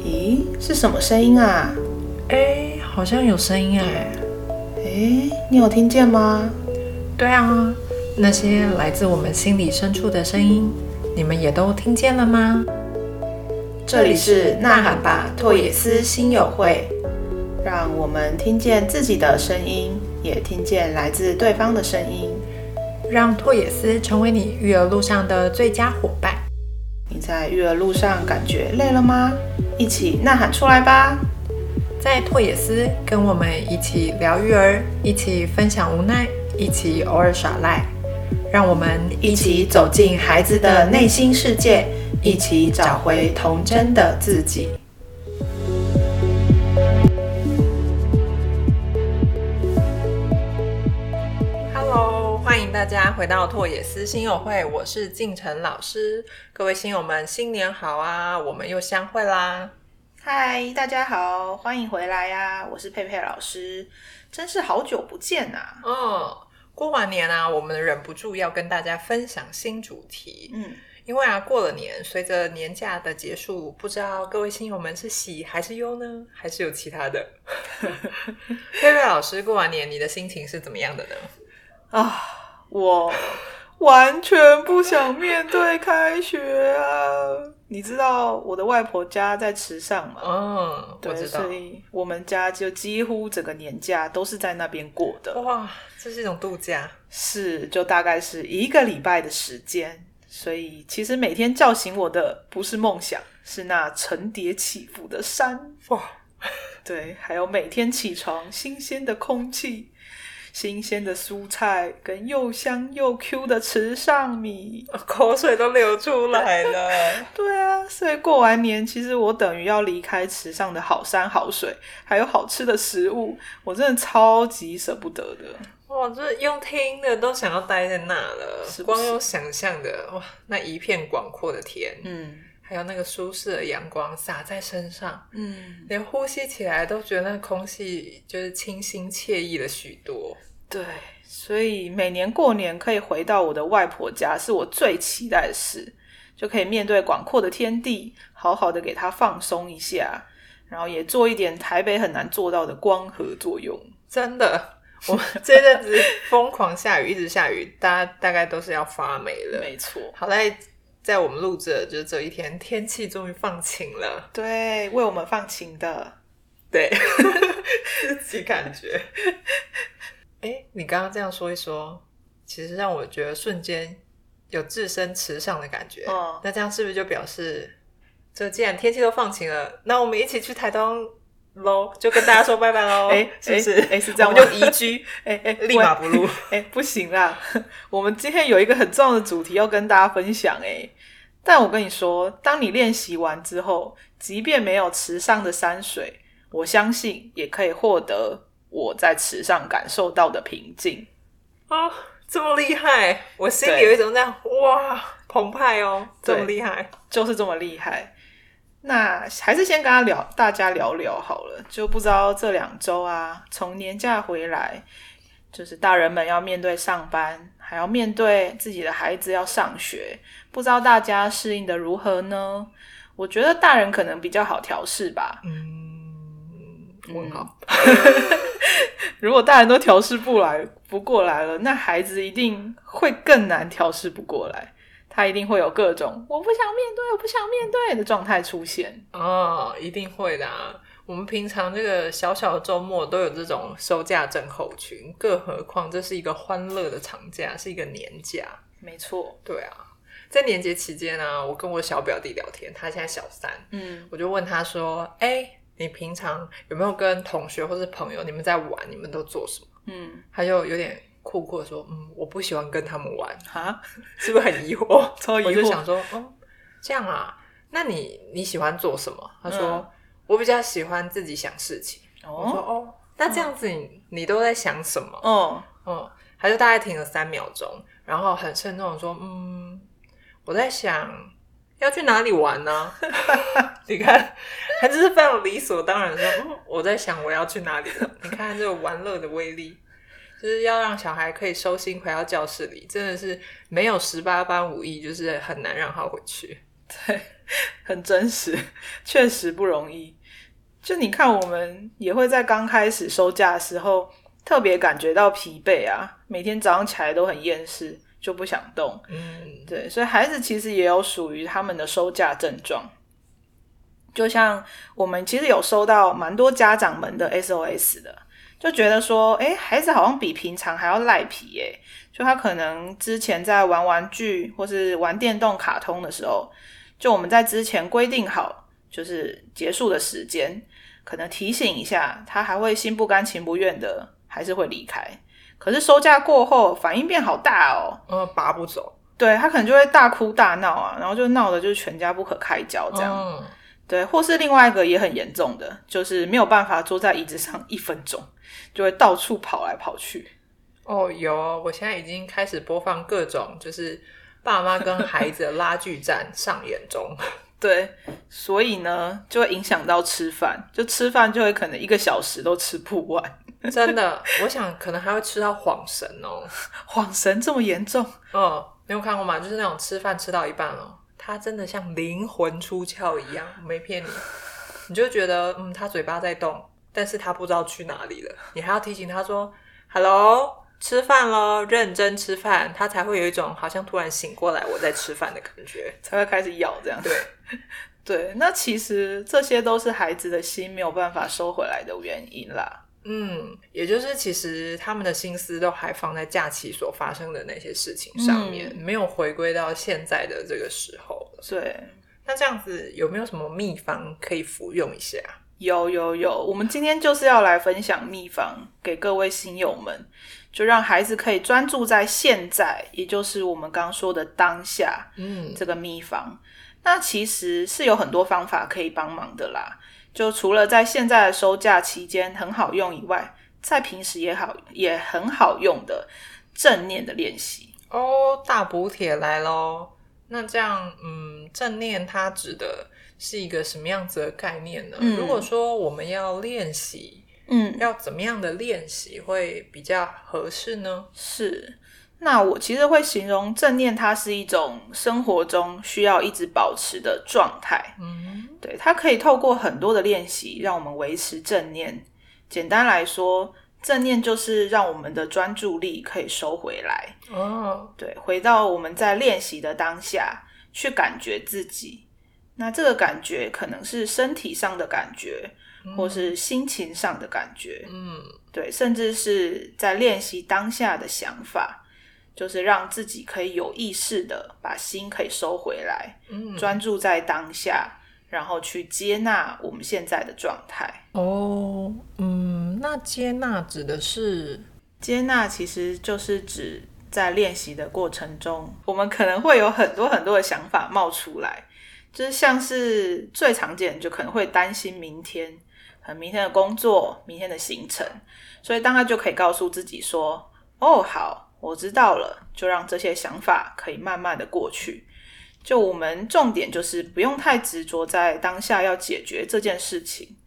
咦，是什么声音啊？哎，好像有声音哎。哎，你有听见吗？对啊，那些来自我们心里深处的声音，你们也都听见了吗？这里是呐喊吧拓野斯心友会，让我们听见自己的声音，也听见来自对方的声音，让拓野斯成为你育儿路上的最佳伙伴。你在育儿路上感觉累了吗？一起呐喊出来吧！在拓野斯，跟我们一起聊育儿，一起分享无奈，一起偶尔耍赖，让我们一起走进孩子的内心世界，一起找回童真的自己。回到拓野思新友会，我是静晨老师。各位新友们，新年好啊！我们又相会啦。嗨，大家好，欢迎回来呀！我是佩佩老师，真是好久不见啊。嗯，过完年啊，我们忍不住要跟大家分享新主题。嗯，因为啊，过了年，随着年假的结束，不知道各位新友们是喜还是忧呢？还是有其他的？佩佩老师，过完年你的心情是怎么样的呢？啊，我 完全不想面对开学啊！你知道我的外婆家在池上吗？嗯，我对，所。以我们家就几乎整个年假都是在那边过的。哇，这是一种度假。是，就大概是一个礼拜的时间。所以其实每天叫醒我的不是梦想，是那层叠起伏的山。哇，对，还有每天起床新鲜的空气、新鲜的蔬菜跟又香又 Q 的池上米。口水都流出来了。对啊，所以过完年，其实我等于要离开池上的好山好水，还有好吃的食物，我真的超级舍不得的。哇，这用听的都想要待在那了，是是光用想象的哇，那一片广阔的天，嗯还有那个舒适的阳光洒在身上，嗯，连呼吸起来都觉得那空气就是清新惬意了许多。对，所以每年过年可以回到我的外婆家，是我最期待的事，就可以面对广阔的天地，好好的给它放松一下，然后也做一点台北很难做到的光合作用。真的，我们这阵子疯狂下雨，一直下雨，大家大概都是要发霉了。没错，好在在我们录制的就是这一天，天气终于放晴了。对，为我们放晴的。对，自己感觉。哎，你刚刚这样说一说，其实让我觉得瞬间有置身池上的感觉。嗯那这样是不是就表示，这既然天气都放晴了，那我们一起去台东喽，就跟大家说拜拜喽？哎是不是？哎哎是这样我们就移居，哎哎，立马不录。哎，不行啦！我们今天有一个很重要的主题要跟大家分享哎。但我跟你说，当你练习完之后，即便没有池上的山水，我相信也可以获得我在池上感受到的平静。哦，这么厉害！我心里对有一种这样哇澎湃哦，这么对厉害。就是这么厉害。那还是先跟他聊，大家聊聊好了。就不知道这两周啊，从年假回来，就是大人们要面对上班，还要面对自己的孩子要上学，不知道大家适应的如何呢？我觉得大人可能比较好调试吧。嗯，问号。如果大人都调试不来不过来了，那孩子一定会更难调试不过来。他一定会有各种我不想面对，我不想面对的状态出现。哦，一定会的啊！我们平常这个小小的周末都有这种收假症候群，更何况这是一个欢乐的长假，是一个年假。没错，对啊，在年节期间呢、我跟我小表弟聊天，他现在小三，嗯，我就问他说：“哎、你平常有没有跟同学或是朋友你们在玩？你们都做什么嗯，？”他就有点酷酷的说：“嗯，我不喜欢跟他们玩。哈，” 是不是很疑惑？超疑惑我就想说，嗯，这样啊，那你你喜欢做什么？他说、嗯我比较喜欢自己想事情。我说哦，哦，那这样子你你都在想什么？哦，嗯，他就大概停了三秒钟，然后很慎重的说，嗯，我在想要去哪里玩呢？你看，他就是非常理所当然的说，嗯，我在想我要去哪里了。你看这个玩乐的威力。就是要让小孩可以收心回到教室里，真的是没有十八般武艺，就是很难让他回去。对，很真实，确实不容易。就你看，我们也会在刚开始收假的时候，特别感觉到疲惫啊，每天早上起来都很厌世，就不想动。嗯，对，所以孩子其实也有属于他们的收假症状。就像我们其实有收到蛮多家长们的 SOS 的，就觉得说，哎，孩子好像比平常还要赖皮耶。就他可能之前在玩玩具或是玩电动卡通的时候，就我们在之前规定好就是结束的时间，可能提醒一下，他还会心不甘情不愿的，还是会离开。可是收假过后，反应变好大哦，嗯，拔不走，对他可能就会大哭大闹啊，然后就闹的就是全家不可开交这样。嗯对，或是另外一个也很严重的，就是没有办法坐在椅子上一分钟，就会到处跑来跑去。哦，有哦，我现在已经开始播放各种就是爸妈跟孩子的拉锯战上演中。对，所以呢，就会影响到吃饭，就吃饭就会可能一个小时都吃不完。真的，我想可能还会吃到晃神哦。晃神这么严重？嗯，你有看过吗？就是那种吃饭吃到一半哦，他真的像灵魂出窍一样，没骗你，你就觉得嗯，他嘴巴在动，但是他不知道去哪里了。你还要提醒他说：“Hello，吃饭喽，认真吃饭。”他才会有一种好像突然醒过来，我在吃饭的感觉。才会开始咬这样。对，对，那其实这些都是孩子的心没有办法收回来的原因啦。嗯，也就是其实他们的心思都还放在假期所发生的那些事情上面，没有回归到现在的这个时候。对，那这样子有没有什么秘方可以服用一下？有有有，我们今天就是要来分享秘方给各位新友们，就让孩子可以专注在现在，也就是我们刚刚说的当下。嗯，这个秘方，那其实是有很多方法可以帮忙的啦。就除了在现在的收假期间很好用以外，在平时也好也很好用的正念的练习。哦，大补帖来喽。那这样，嗯，正念它指的是一个什么样子的概念呢？嗯如果说我们要练习，嗯，要怎么样的练习会比较合适呢？是。那我其实会形容正念，它是一种生活中需要一直保持的状态。嗯，对，它可以透过很多的练习，让我们维持正念。简单来说，正念就是让我们的专注力可以收回来，哦，对，回到我们在练习的当下，去感觉自己。那这个感觉可能是身体上的感觉，或是心情上的感觉，嗯，对，甚至是在练习当下的想法，就是让自己可以有意识的把心可以收回来，嗯，专注在当下，然后去接纳我们现在的状态。哦，嗯，那接纳指的是，接纳其实就是指在练习的过程中，我们可能会有很多很多的想法冒出来，就是像是最常见，就可能会担心明天，明天的工作、明天的行程，所以当他就可以告诉自己说：“哦，好，我知道了。”就让这些想法可以慢慢的过去。就我们重点就是不用太执着在当下要解决这件事情，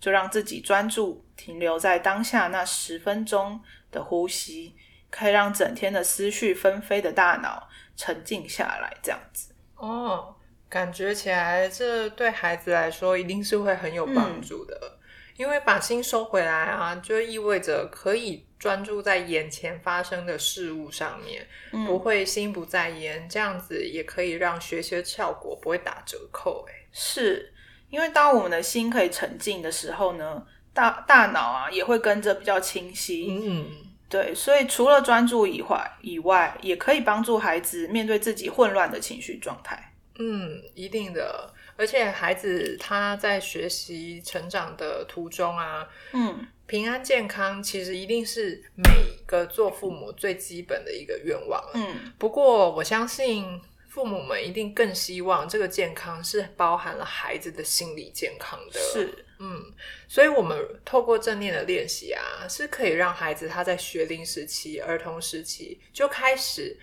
就让自己专注停留在当下那十分钟的呼吸，可以让整天的思绪纷飞的大脑沉静下来，这样子。哦，感觉起来这对孩子来说一定是会很有帮助的，因为把心收回来啊，就意味着可以专注在眼前发生的事物上面，不会心不在焉，这样子也可以让学习的效果不会打折扣。哎，是因为当我们的心可以沉静的时候呢，大大脑啊也会跟着比较清晰。嗯，对，所以除了专注以外，以外也可以帮助孩子面对自己混乱的情绪状态。嗯，一定的。而且孩子他在学习成长的途中啊，嗯，平安健康其实一定是每个做父母最基本的一个愿望。嗯，不过我相信父母们一定更希望这个健康是包含了孩子的心理健康的。是，嗯，所以我们透过正念的练习啊，是可以让孩子他在学龄时期、儿童时期就开始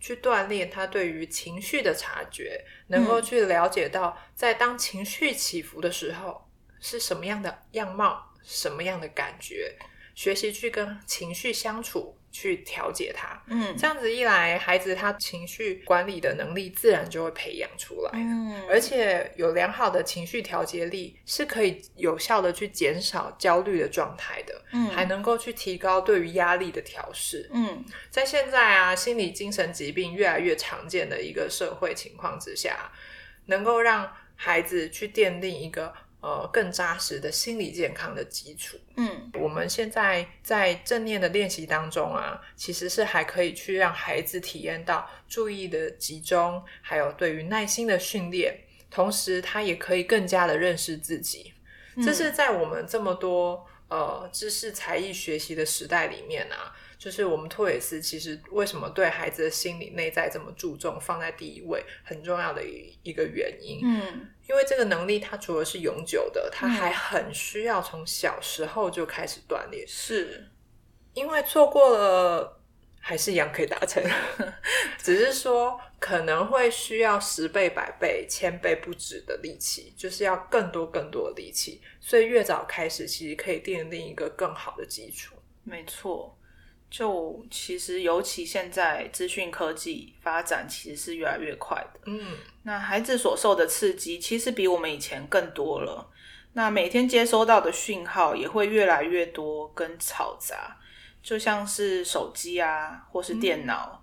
去锻炼他对于情绪的察觉，能够去了解到在当情绪起伏的时候是什么样的样貌、什么样的感觉，学习去跟情绪相处，去调节他。嗯这样子一来，孩子他情绪管理的能力自然就会培养出来。嗯，而且有良好的情绪调节力，是可以有效的去减少焦虑的状态的，嗯还能够去提高对于压力的调试。嗯在现在啊，心理精神疾病越来越常见的一个社会情况之下，能够让孩子去奠定一个呃更扎实的心理健康的基础。嗯我们现在在正念的练习当中啊，其实是还可以去让孩子体验到注意的集中，还有对于耐心的训练，同时他也可以更加的认识自己。这是在我们这么多呃知识才艺学习的时代里面啊，就是我们托尔斯其实为什么对孩子的心理内在这么注重，放在第一位，很重要的一一个原因。嗯因为这个能力，它除了是永久的，它还很需要从小时候就开始锻炼。是因为错过了，还是一样可以达成，只是说可能会需要十倍、百倍、千倍不止的力气，就是要更多、更多的力气。所以越早开始，其实可以奠定一个更好的基础。没错。就其实，尤其现在资讯科技发展其实是越来越快的。嗯那孩子所受的刺激其实比我们以前更多了。那每天接收到的讯号也会越来越多跟嘈杂，就像是手机啊，或是电脑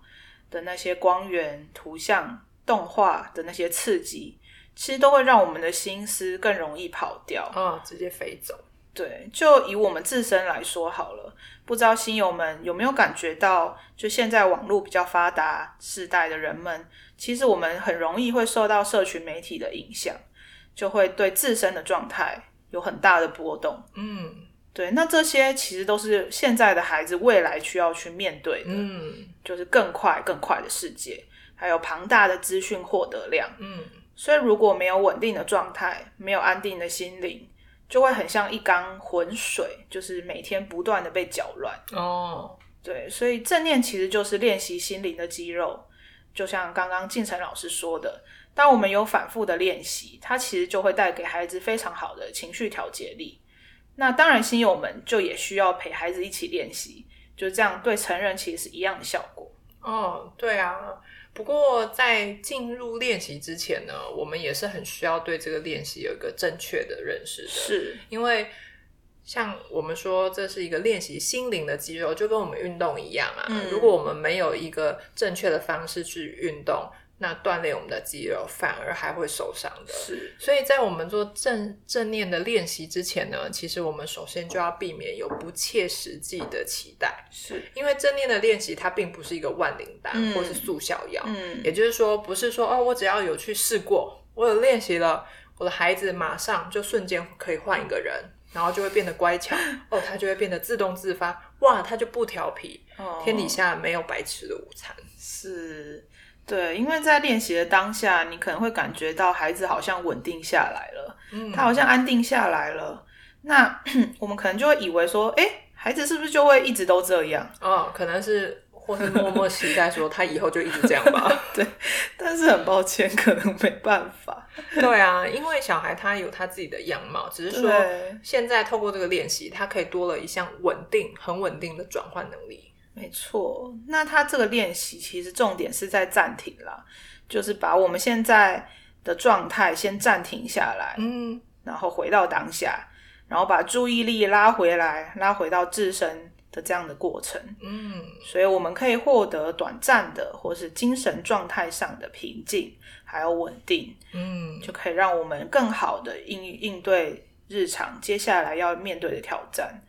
的那些光源、图像、动画的那些刺激，其实都会让我们的心思更容易跑掉。啊，直接飞走。对，就以我们自身来说好了，不知道新友们有没有感觉到，就现在网络比较发达世代的人们，其实我们很容易会受到社群媒体的影响，就会对自身的状态有很大的波动。嗯对，那这些其实都是现在的孩子未来需要去面对的，嗯就是更快更快的世界，还有庞大的资讯获得量。嗯所以如果没有稳定的状态，没有安定的心灵，就会很像一缸浑水，就是每天不断的被搅乱。哦，对，所以正念其实就是练习心灵的肌肉，就像刚刚晋成老师说的，当我们有反复的练习，它其实就会带给孩子非常好的情绪调节力。那当然，新友们就也需要陪孩子一起练习，就这样对成人其实是一样的效果。哦，对啊。不过在进入练习之前呢，我们也是很需要对这个练习有一个正确的认识的。是，因为像我们说这是一个练习心灵的肌肉，就跟我们运动一样啊。嗯如果我们没有一个正确的方式去运动，那锻炼我们的肌肉反而还会受伤的。是，所以在我们做正正念的练习之前呢，其实我们首先就要避免有不切实际的期待，是，因为正念的练习它并不是一个万灵丹、嗯或是速效药，嗯，也就是说，不是说哦，我只要有去试过，我有练习了，我的孩子马上就瞬间可以换一个人，然后就会变得乖巧，哦，他就会变得自动自发，哇，他就不调皮，哦天底下没有白吃的午餐。是，对，因为在练习的当下，你可能会感觉到孩子好像稳定下来了，嗯他好像安定下来了。那 我们可能就会以为说，哎，孩子是不是就会一直都这样？哦，可能是或是默默期待说他以后就一直这样吧。但是很抱歉，可能没办法。对啊，因为小孩他有他自己的样貌，只是说对，现在透过这个练习，他可以多了一项稳定、很稳定的转换能力。没错。那他这个练习其实重点是在暂停啦，就是把我们现在的状态先暂停下来，嗯然后回到当下，然后把注意力拉回来，拉回到自身的这样的过程。嗯所以我们可以获得短暂的或是精神状态上的平静，还有稳定，嗯就可以让我们更好的应应对日常接下来要面对的挑战。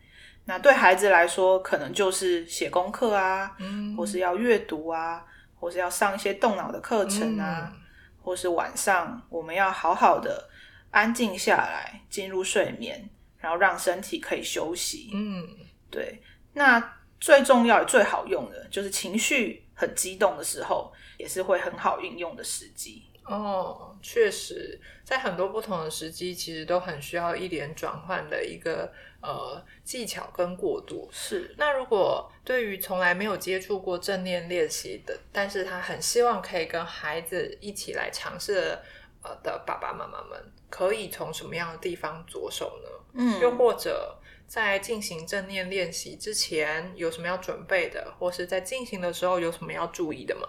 那对孩子来说，可能就是写功课啊，嗯或是要阅读啊，或是要上一些动脑的课程啊，嗯或是晚上我们要好好的安静下来，进入睡眠，然后让身体可以休息。嗯对，那最重要也最好用的就是情绪很激动的时候，也是会很好运用的时机。哦，确实，在很多不同的时机，其实都很需要一点转换的一个呃技巧跟过渡。是，那如果对于从来没有接触过正念练习的，但是他很希望可以跟孩子一起来尝试的呃的爸爸妈妈们，可以从什么样的地方着手呢？嗯又或者在进行正念练习之前有什么要准备的，或是在进行的时候有什么要注意的吗？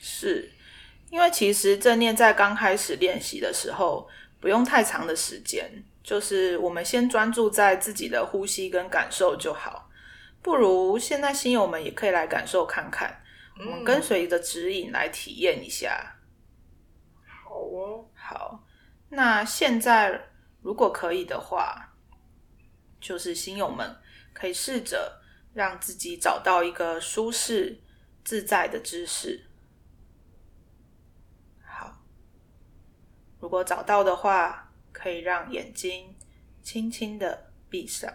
是因为其实正念在刚开始练习的时候，不用太长的时间，就是我们先专注在自己的呼吸跟感受就好。不如现在新友们也可以来感受看看，我们跟随着指引来体验一下。好哦，好，那现在如果可以的话，就是新友们可以试着让自己找到一个舒适自在的姿势。好，如果找到的话，可以让眼睛轻轻的闭上，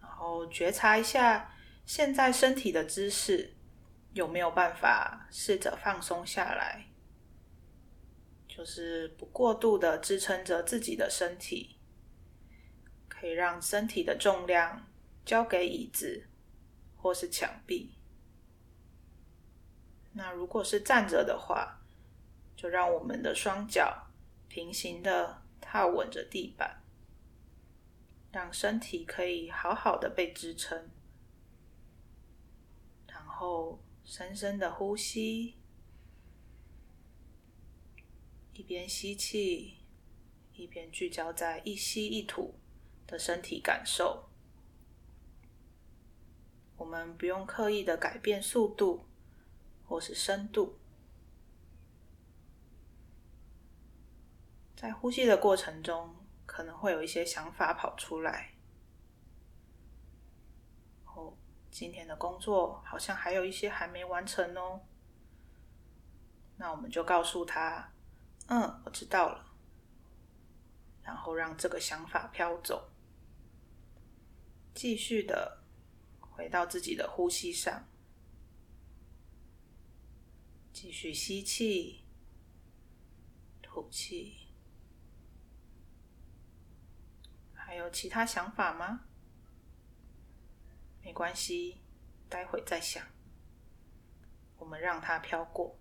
然后觉察一下现在身体的姿势。有没有办法试着放松下来？就是不过度的支撑着自己的身体，可以让身体的重量交给椅子或是墙壁。那如果是站着的话，就让我们的双脚平行的踏稳着地板，让身体可以好好的被支撑，然后。深深的呼吸，一边吸气，一边聚焦在一吸一吐的身体感受。我们不用刻意的改变速度或是深度，在呼吸的过程中，可能会有一些想法跑出来。今天的工作好像还有一些还没完成哦，那我们就告诉他：“嗯，我知道了。”然后让这个想法飘走，继续的回到自己的呼吸上，继续吸气、吐气。还有其他想法吗？没关系，待会再想。我们让它飘过，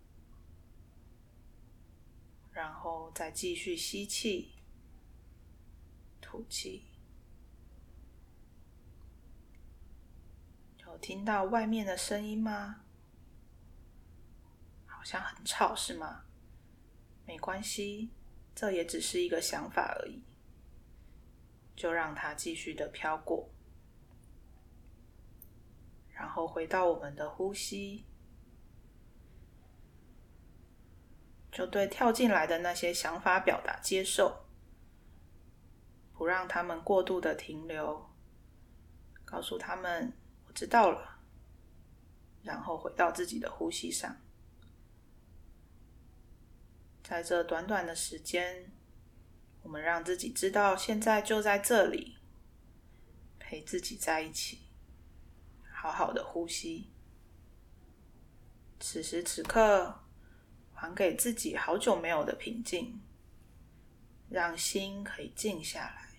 然后再继续吸气、吐气。有听到外面的声音吗？好像很吵，是吗？没关系，这也只是一个想法而已。就让它继续的飘过。然后回到我们的呼吸，就对跳进来的那些想法表达接受，不让他们过度的停留，告诉他们我知道了，然后回到自己的呼吸上。在这短短的时间，我们让自己知道现在就在这里，陪自己在一起。好好的呼吸，此时此刻，还给自己好久没有的平静，让心可以静下来。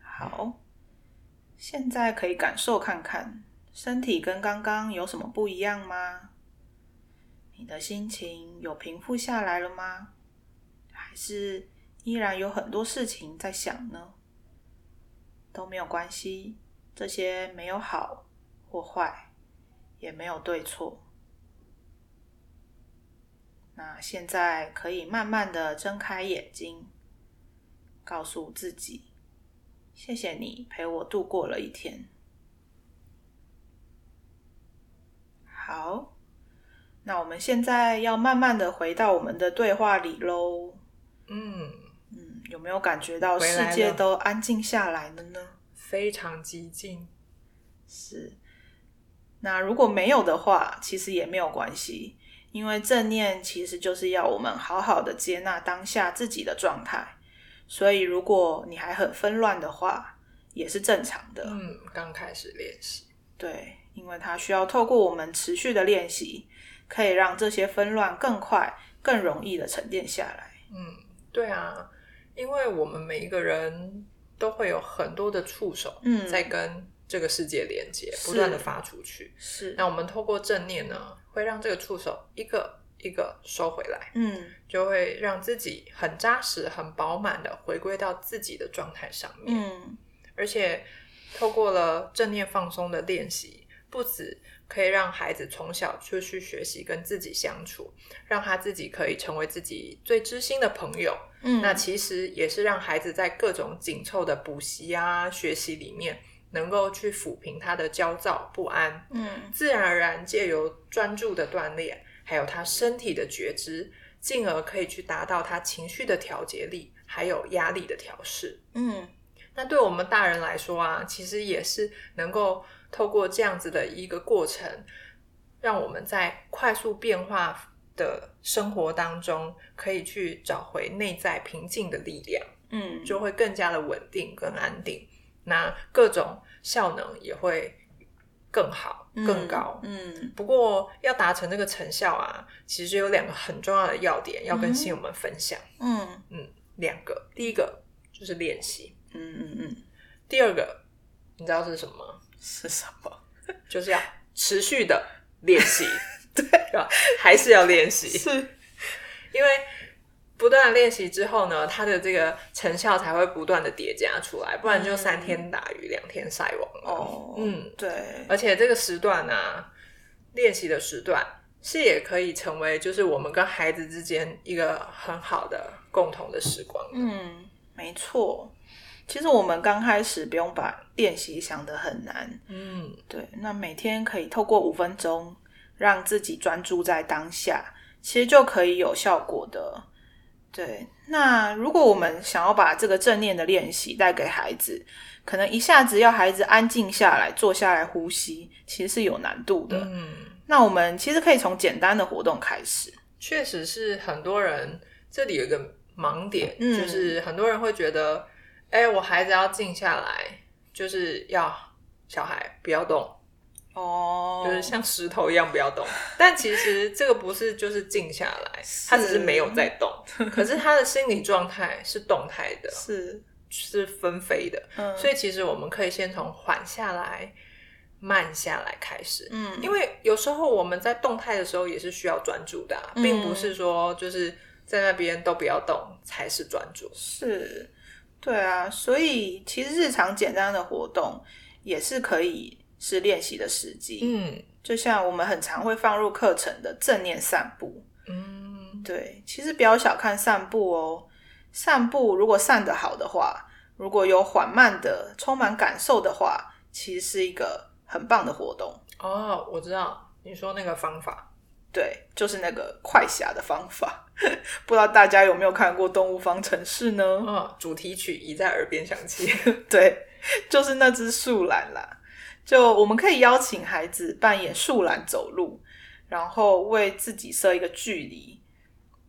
好，现在可以感受看看，身体跟刚刚有什么不一样吗？你的心情有平复下来了吗？还是依然有很多事情在想呢？都没有关系，这些没有好或坏，也没有对错。那现在可以慢慢的睁开眼睛，告诉自己：谢谢你陪我度过了一天。好，那我们现在要慢慢的回到我们的对话里喽。嗯嗯。有没有感觉到世界都安静下来了呢？非常寂静。是。那如果没有的话，其实也没有关系，因为正念其实就是要我们好好的接纳当下自己的状态。所以，如果你还很纷乱的话，也是正常的。嗯，刚开始练习。对，因为它需要透过我们持续的练习，可以让这些纷乱更快、更容易的沉淀下来。嗯，对啊。因为我们每一个人都会有很多的触手，嗯在跟这个世界连接，不断的发出去。是，那我们透过正念呢，会让这个触手一个一个收回来，嗯就会让自己很扎实、很饱满的回归到自己的状态上面。嗯而且透过了正念放松的练习，不止可以让孩子从小就去学习跟自己相处，让他自己可以成为自己最知心的朋友。嗯，那其实也是让孩子在各种紧凑的补习啊、学习里面，能够去抚平他的焦躁不安，嗯自然而然借由专注的锻炼，还有他身体的觉知，进而可以去达到他情绪的调节力，还有压力的调试。嗯那对我们大人来说啊，其实也是能够透过这样子的一个过程，让我们在快速变化的生活当中，可以去找回内在平静的力量，嗯，就会更加的稳定跟安定。那各种效能也会更好、更高。嗯不过要达成这个成效啊，其实有两个很重要的要点要跟新友们分享。嗯嗯，两个，第一个就是练习，嗯嗯嗯，第二个你知道是什么吗？是什么？就是要持续的练习，对吧？还是要练习，是因为不断的练习之后呢，它的这个成效才会不断的叠加出来，不然就三天打鱼两天晒网。哦，嗯，对，而且这个时段呢、练习的时段是也可以成为就是我们跟孩子之间一个很好的共同的时光。嗯，没错。其实我们刚开始不用把练习想得很难，嗯对，那每天可以透过五分钟让自己专注在当下，其实就可以有效果的。对，那如果我们想要把这个正念的练习带给孩子，可能一下子要孩子安静下来、坐下来呼吸，其实是有难度的。嗯，那我们其实可以从简单的活动开始。确实是很多人这里有一个盲点，嗯就是很多人会觉得，哎、我孩子要静下来，就是要小孩不要动，哦就是像石头一样不要动。但其实这个不是就是静下来，他只是没有在动，可是他的心理状态是动态的，是，是纷飞的。嗯，所以其实我们可以先从缓下来、慢下来开始。嗯，因为有时候我们在动态的时候也是需要专注的啊、嗯并不是说就是在那边都不要动才是专注。是，对啊，所以其实日常简单的活动也是可以是练习的时机。嗯就像我们很常会放入课程的正念散步，嗯，对，其实不要小看散步哦。散步如果散得好的话，如果有缓慢的、充满感受的话，其实是一个很棒的活动。哦，我知道你说那个方法。对，就是那个快侠的方法。不知道大家有没有看过《动物方程式》呢？哦，主题曲已在耳边响起。对，就是那只树懒啦。就我们可以邀请孩子扮演树懒走路，然后为自己设一个距离，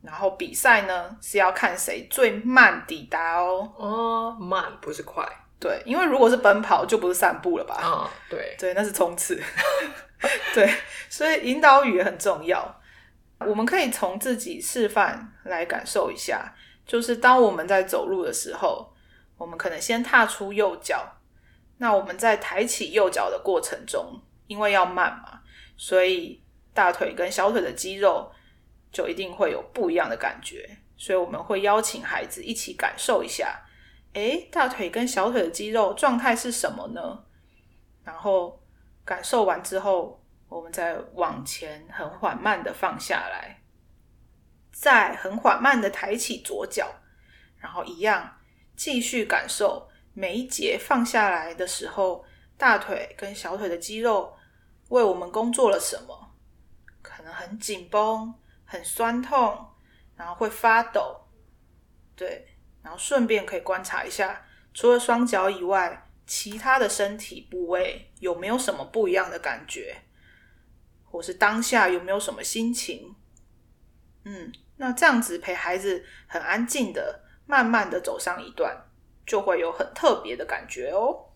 然后比赛呢是要看谁最慢抵达哦。哦，慢不是快对，因为如果是奔跑就不是散步了吧？啊、对，对，那是冲刺。对，所以引导语很重要。我们可以从自己示范来感受一下，就是当我们在走路的时候，我们可能先踏出右脚，那我们在抬起右脚的过程中，因为要慢嘛，所以大腿跟小腿的肌肉就一定会有不一样的感觉，所以我们会邀请孩子一起感受一下，诶，大腿跟小腿的肌肉状态是什么呢？然后感受完之后，我们再往前很缓慢的放下来，再很缓慢的抬起左脚，然后一样继续感受每一节放下来的时候，大腿跟小腿的肌肉为我们工作了什么？可能很紧绷、很酸痛，然后会发抖，对，然后顺便可以观察一下，除了双脚以外，其他的身体部位有没有什么不一样的感觉，或是当下有没有什么心情？嗯，那这样子陪孩子很安静的、慢慢的走上一段，就会有很特别的感觉哦。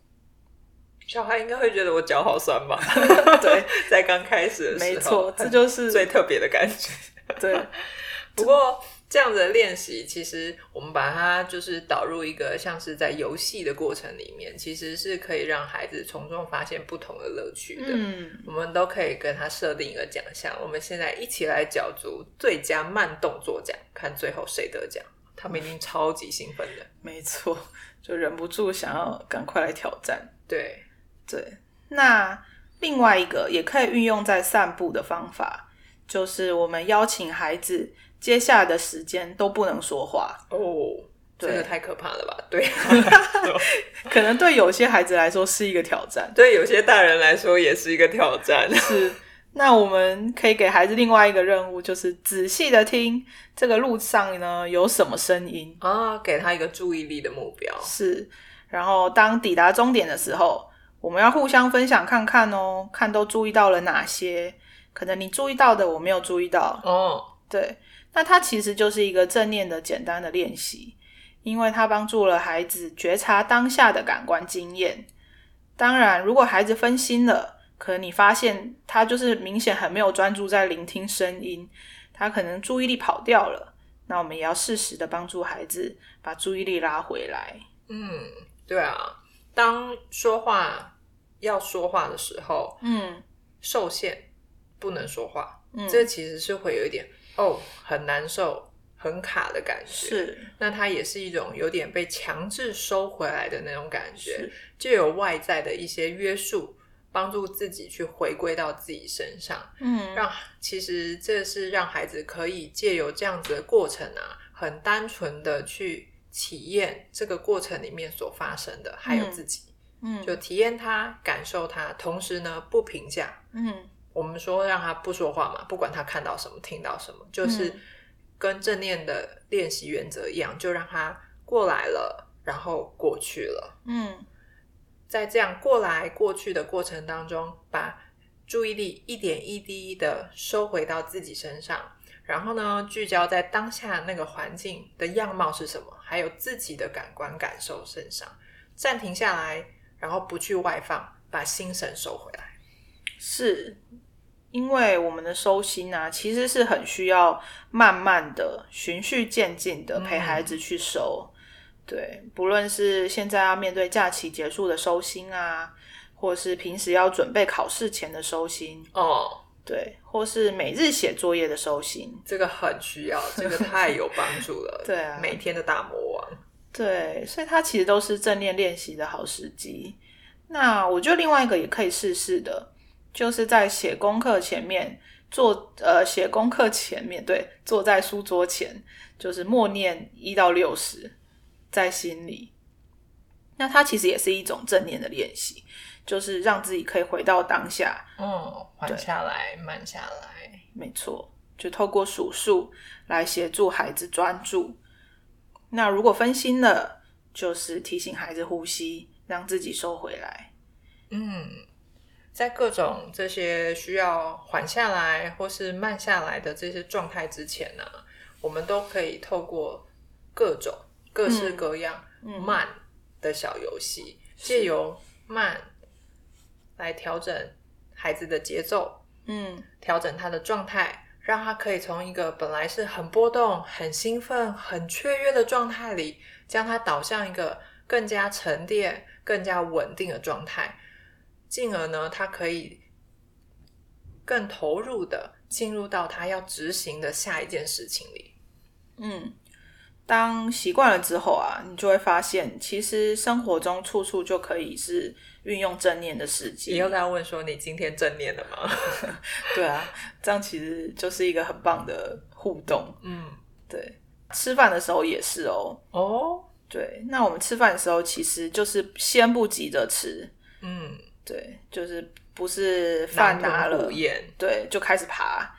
小孩应该会觉得我脚好酸吧？对，在刚开始的时候，没错，这就是最特别的感觉。对，不过这样子的练习，其实我们把它就是导入一个像是在游戏的过程里面，其实是可以让孩子从中发现不同的乐趣的。嗯，我们都可以跟他设定一个奖项，我们现在一起来角逐最佳慢动作奖，看最后谁得奖。他们一定超级兴奋的。没错，就忍不住想要赶快来挑战。对，对，那另外一个也可以运用在散步的方法，就是我们邀请孩子接下来的时间都不能说话。哦，这对个太可怕了吧？对，可能对有些孩子来说是一个挑战。对有些大人来说也是一个挑战。是，那我们可以给孩子另外一个任务，就是仔细的听这个路上呢有什么声音。啊，给他一个注意力的目标。是，然后当抵达终点的时候，我们要互相分享看看哦，看都注意到了哪些。可能你注意到的我没有注意到，哦，对，那它其实就是一个正念的简单的练习，因为它帮助了孩子觉察当下的感官经验。当然，如果孩子分心了，可能你发现他就是明显很没有专注在聆听声音，他可能注意力跑掉了。那我们也要适时的帮助孩子把注意力拉回来。嗯，对啊，当说话要说话的时候，嗯受限不能说话，嗯，这其实是会有一点哦很难受、很卡的感觉。是。那它也是一种有点被强制收回来的那种感觉是，就有外在的一些约束，帮助自己去回归到自己身上，嗯。让其实这是让孩子可以借由这样子的过程啊，很单纯的去体验这个过程里面所发生的，还有自己，嗯就体验它、感受它，同时呢不评价。嗯我们说让他不说话嘛，不管他看到什么、听到什么，就是嗯跟正念的练习原则一样，就让他过来了，然后过去了。嗯在这样过来过去的过程当中，把注意力一点一滴的收回到自己身上，然后呢，聚焦在当下那个环境的样貌是什么，还有自己的感官感受身上，暂停下来，然后不去外放，把心神收回来。是因为我们的收心啊，其实是很需要慢慢的、循序渐进的陪孩子去收。对，不论是现在要面对假期结束的收心啊，或是平时要准备考试前的收心，哦，对，或是每日写作业的收心，这个很需要，这个太有帮助了。对啊每天的大魔王。对，所以它其实都是正念练习的好时机。那我觉得另外一个也可以试试的，就是在写功课前面坐呃写功课前面对，坐在书桌前，就是默念一到六十在心里。那它其实也是一种正念的练习，就是让自己可以回到当下。嗯，缓下来，慢下来。没错，就透过数数来协助孩子专注。那如果分心了，就是提醒孩子呼吸，让自己收回来。嗯，在各种这些需要缓下来或是慢下来的这些状态之前呢、我们都可以透过各种各式各样慢的小游戏，借由慢来调整孩子的节奏，嗯。调整他的状态，让他可以从一个本来是很波动、很兴奋、很雀跃的状态里，将他导向一个更加沉淀、更加稳定的状态，进而呢，他可以更投入的进入到他要执行的下一件事情里。嗯，当习惯了之后啊，你就会发现，其实生活中处处就可以是运用正念的时以机。你又刚问说：“你今天正念了吗 对啊，这样其实就是一个很棒的互动。？”嗯，对，吃饭的时候也是哦。哦，对，那我们吃饭的时候，其实就是先不急着吃，嗯，对，就是不是饭拿了对，就开始爬。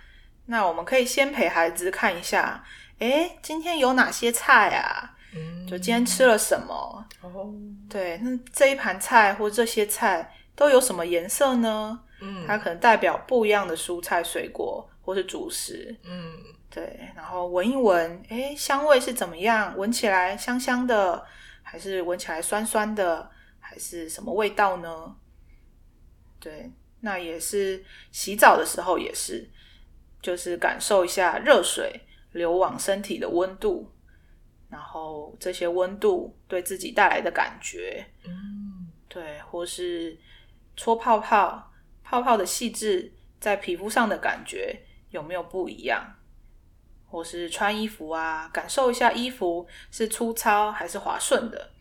那我们可以先陪孩子看一下，诶，今天有哪些菜啊？嗯，就今天吃了什么？哦，对，那这一盘菜或这些菜都有什么颜色呢？嗯，它可能代表不一样的蔬菜、水果或是主食。嗯，对，然后闻一闻，诶，香味是怎么样？闻起来香香的，还是闻起来酸酸的，还是什么味道呢？对，那也是洗澡的时候也是，就是感受一下热水流往身体的温度，然后这些温度对自己带来的感觉，嗯，对，或是搓泡泡，泡泡的细致在皮肤上的感觉有没有不一样？或是穿衣服啊，感受一下衣服是粗糙还是滑顺的。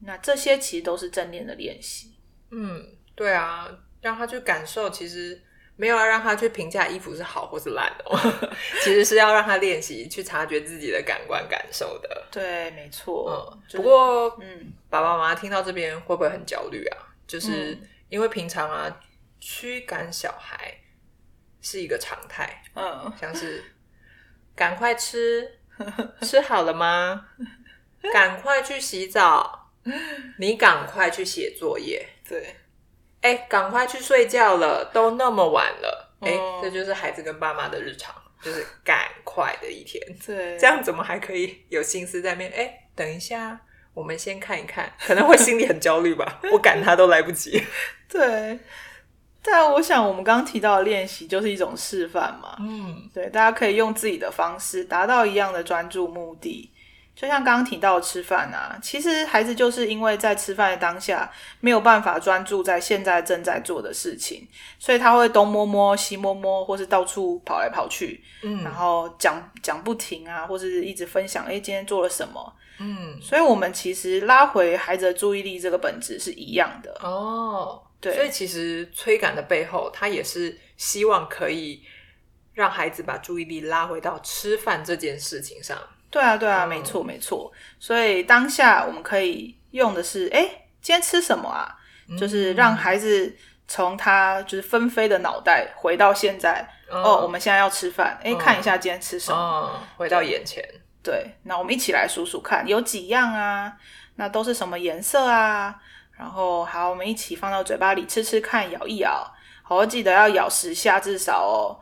那这些其实都是正念的练习。嗯，对啊，让他去感受，其实没有要让他去评价衣服是好或是烂哦，其实是要让他练习去察觉自己的感官感受的。对，没错。嗯，就是不过嗯，爸爸妈妈听到这边会不会很焦虑啊？就是嗯因为平常啊，驱赶小孩是一个常态，嗯，像是赶快吃，吃好了吗？赶快去洗澡，你赶快去写作业。对，哎，赶快去睡觉了，都那么晚了。哎、哦这就是孩子跟爸妈的日常，就是赶快的一天。对，这样怎么还可以有心思在面？哎，等一下，我们先看一看，可能会心里很焦虑吧。我赶他都来不及。对。但我想，我们刚刚提到的练习就是一种示范嘛。嗯对，大家可以用自己的方式达到一样的专注目的。就像刚刚提到吃饭啊，其实孩子就是因为在吃饭的当下没有办法专注在现在正在做的事情，所以他会东摸摸西摸摸，或是到处跑来跑去，嗯然嗯后讲讲不停啊，或是一直分享，哎，今天做了什么。嗯，所以，我们其实拉回孩子的注意力这个本质是一样的。哦，对所以其实催感的背后，他也是希望可以让孩子把注意力拉回到吃饭这件事情上。对啊，对啊，嗯没错，没错。所以当下我们可以用的是，哎，今天吃什么啊？就是让孩子从他就是纷飞的脑袋回到现在。哦，我们现在要吃饭，哎，嗯看一下今天吃什么。哦，回到眼前。对，那我们一起来数数看，有几样啊？那都是什么颜色啊？然后好，我们一起放到嘴巴里吃吃看，咬一咬。好，记得要咬十下至少哦。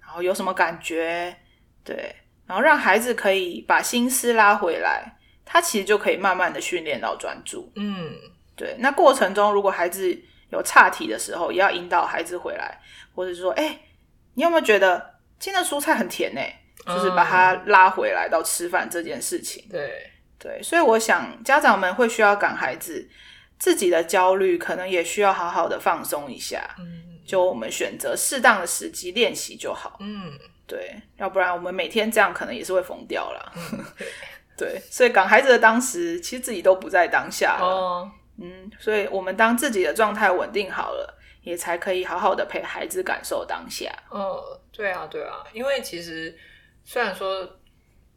然后有什么感觉？对，然后让孩子可以把心思拉回来，他其实就可以慢慢的训练到专注。嗯对，那过程中如果孩子有岔题的时候，也要引导孩子回来，或者是说，哎、你有没有觉得今天的蔬菜很甜呢、就是把他拉回来到吃饭这件事情。对，对，所以我想家长们会需要赶孩子，自己的焦虑可能也需要好好的放松一下。嗯就我们选择适当的时机练习就好。嗯对，要不然我们每天这样可能也是会疯掉了。对，所以赶孩子的当时，其实自己都不在当下了。哦，嗯，所以我们当自己的状态稳定好了，也才可以好好的陪孩子感受当下。哦，对啊，对啊，因为其实虽然说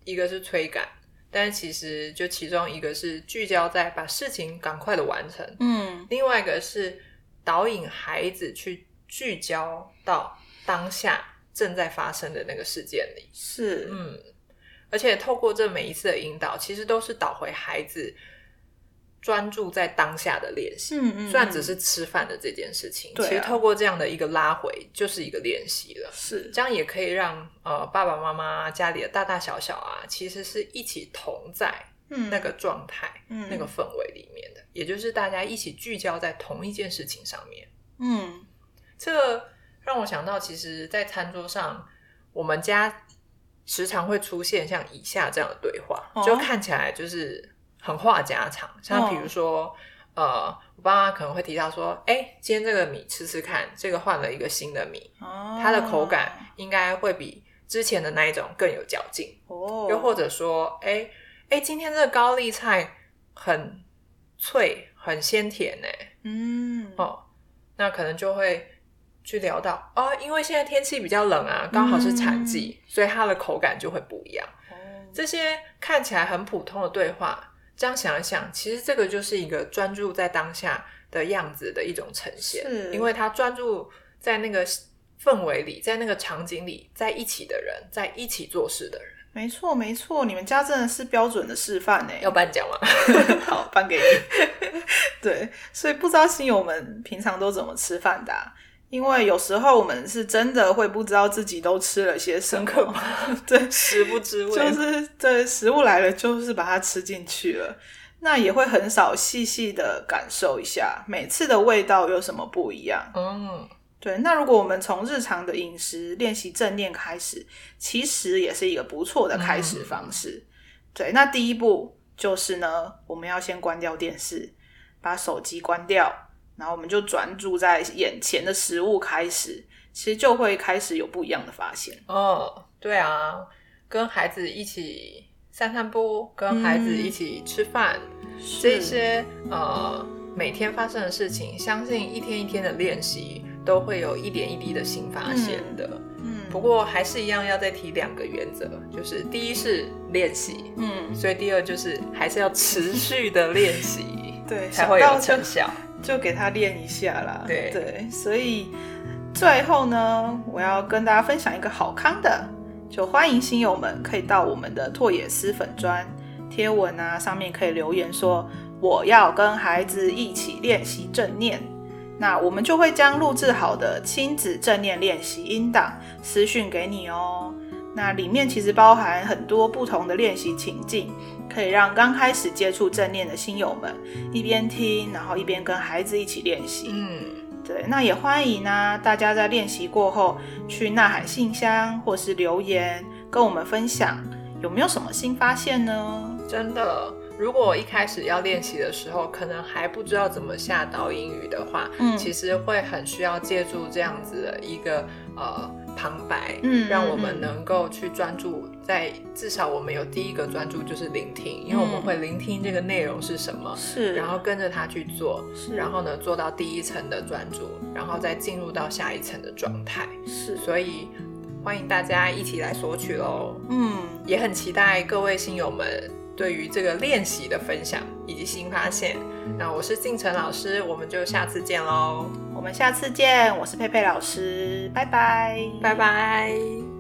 一个是催赶，但是其实就其中一个是聚焦在把事情赶快的完成，嗯另外一个是导引孩子去聚焦到当下正在发生的那个事件里。是，嗯，而且透过这每一次的引导，其实都是导回孩子专注在当下的练习。嗯嗯，虽然只嗯是吃饭的这件事情，啊其实透过这样的一个拉回，就是一个练习了。是，这样也可以让呃爸爸妈妈家里的大大小小啊，其实是一起同在嗯那个状态、嗯那个氛围里面的，也就是大家一起聚焦在同一件事情上面。嗯这个让我想到，其实，在餐桌上，我们家时常会出现像以下这样的对话，哦就看起来就是很话家常。像比如说，呃，我爸妈可能会提到说，哎，今天这个米吃吃看，这个换了一个新的米，哦，它的口感应该会比之前的那一种更有嚼劲。哦，又或者说，哎哎，今天这个高丽菜很脆，很鲜甜呢。嗯哦，那可能就会去聊到啊，因为现在天气比较冷啊，刚好是产季，所以它的口感就会不一样。哦这些看起来很普通的对话，这样想一想，其实这个就是一个专注在当下的样子的一种呈现，是因为他专注在那个氛围里，在那个场景里，在一起的人，在一起做事的人，没错没错，你们家真的是标准的示范呢。要颁奖吗？好，颁给你。对，所以不知道新友们平常都怎么吃饭的啊、因为有时候我们是真的会不知道自己都吃了些什么。对，食不知味，就是对食物来了，就是把它吃进去了。那也会很少细细的感受一下每次的味道有什么不一样。嗯，对，那如果我们从日常的饮食练习正念开始，其实也是一个不错的开始方式。对，那第一步就是呢，我们要先关掉电视，把手机关掉，然后我们就专注在眼前的食物开始，其实就会开始有不一样的发现。哦，对啊，跟孩子一起散散步，跟孩子一起吃饭，这些呃每天发生的事情，相信一天一天的练习，都会有一点一滴的新发现的。嗯，不过还是一样要再提两个原则，就是第一是练习，嗯，所以第二就是还是要持续的练习，对，才会有成效。就给他练一下啦。对对，所以最后呢，我要跟大家分享一个好康的，就欢迎新友们可以到我们的拓野师粉砖贴文啊，上面可以留言说我要跟孩子一起练习正念。那我们就会将录制好的亲子正念练习音档私讯给你哦。那里面其实包含很多不同的练习情境，可以让刚开始接触正念的新友们一边听，然后一边跟孩子一起练习。嗯，对，那也欢迎呢，大家在练习过后去呐喊信箱或是留言跟我们分享，有没有什么新发现呢？真的。如果一开始要练习的时候，可能还不知道怎么下导引语的话，嗯其实会很需要借助这样子的一个呃旁白，嗯让我们嗯。能够去专注在至少我们有第一个专注就是聆听，因为我们嗯会聆听这个内容是什么，是，然后跟着他去做，是。然后呢做到第一层的专注，然后再进入到下一层的状态。是，所以欢迎大家一起来索取喽，嗯，也很期待各位新友们对于这个练习的分享以及新发现。那我是静晨老师，我们就下次见喽，我们下次见，我是佩佩老师，拜拜，拜拜。